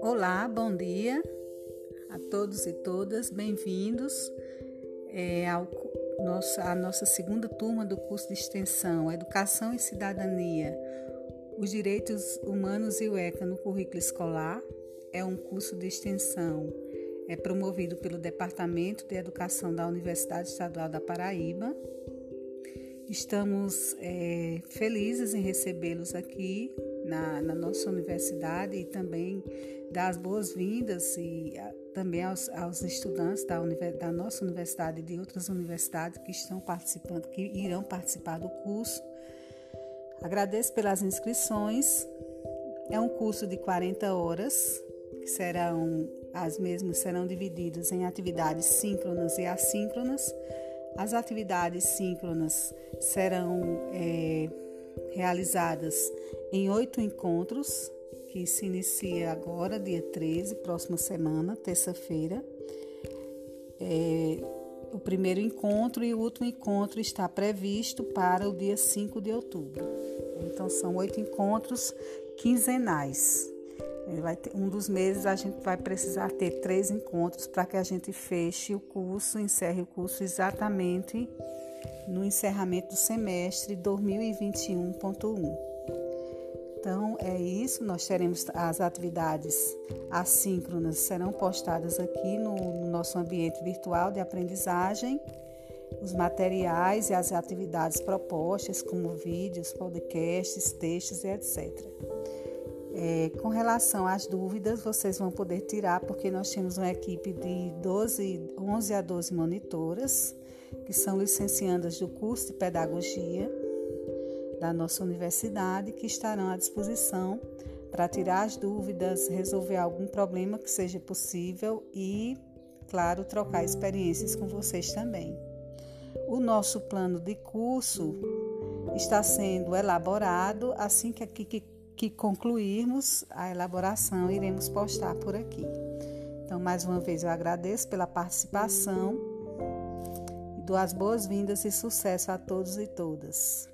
Olá, bom dia a todos e todas, bem-vindos é, ao nossa, a nossa segunda turma do curso de extensão Educação e Cidadania, os Direitos Humanos e o ECA no currículo escolar. É um curso de extensão é promovido pelo Departamento de Educação da Universidade Estadual da Paraíba. Estamos é, felizes em recebê-los aqui na, na, nossa universidade e também dar as boas-vindas e a, também aos, aos estudantes da, da, nossa universidade e de outras universidades que estão participando, que irão participar do curso. Agradeço pelas inscrições. É um curso de 40 horas, que serão as mesmas serão divididas em atividades síncronas e assíncronas. As atividades síncronas serão é, realizadas em oito encontros, que se inicia agora, dia 13, próxima semana, terça-feira. É, o primeiro encontro e o último encontro está previsto para o dia 5 de outubro. Então, são oito encontros quinzenais. Ter, um dos meses a gente vai precisar ter três encontros para que a gente feche o curso, encerre o curso exatamente no encerramento do semestre 2021.1. Então é isso, nós teremos as atividades assíncronas serão postadas aqui no, no nosso ambiente virtual de aprendizagem, os materiais e as atividades propostas, como vídeos, podcasts, textos e etc. É, com relação às dúvidas, vocês vão poder tirar, porque nós temos uma equipe de 12, 11 a 12 monitoras, que são licenciadas do curso de pedagogia da nossa universidade, que estarão à disposição para tirar as dúvidas, resolver algum problema que seja possível e, claro, trocar experiências com vocês também. O nosso plano de curso está sendo elaborado assim que, que que concluirmos a elaboração, iremos postar por aqui. Então, mais uma vez, eu agradeço pela participação e dou as boas-vindas e sucesso a todos e todas.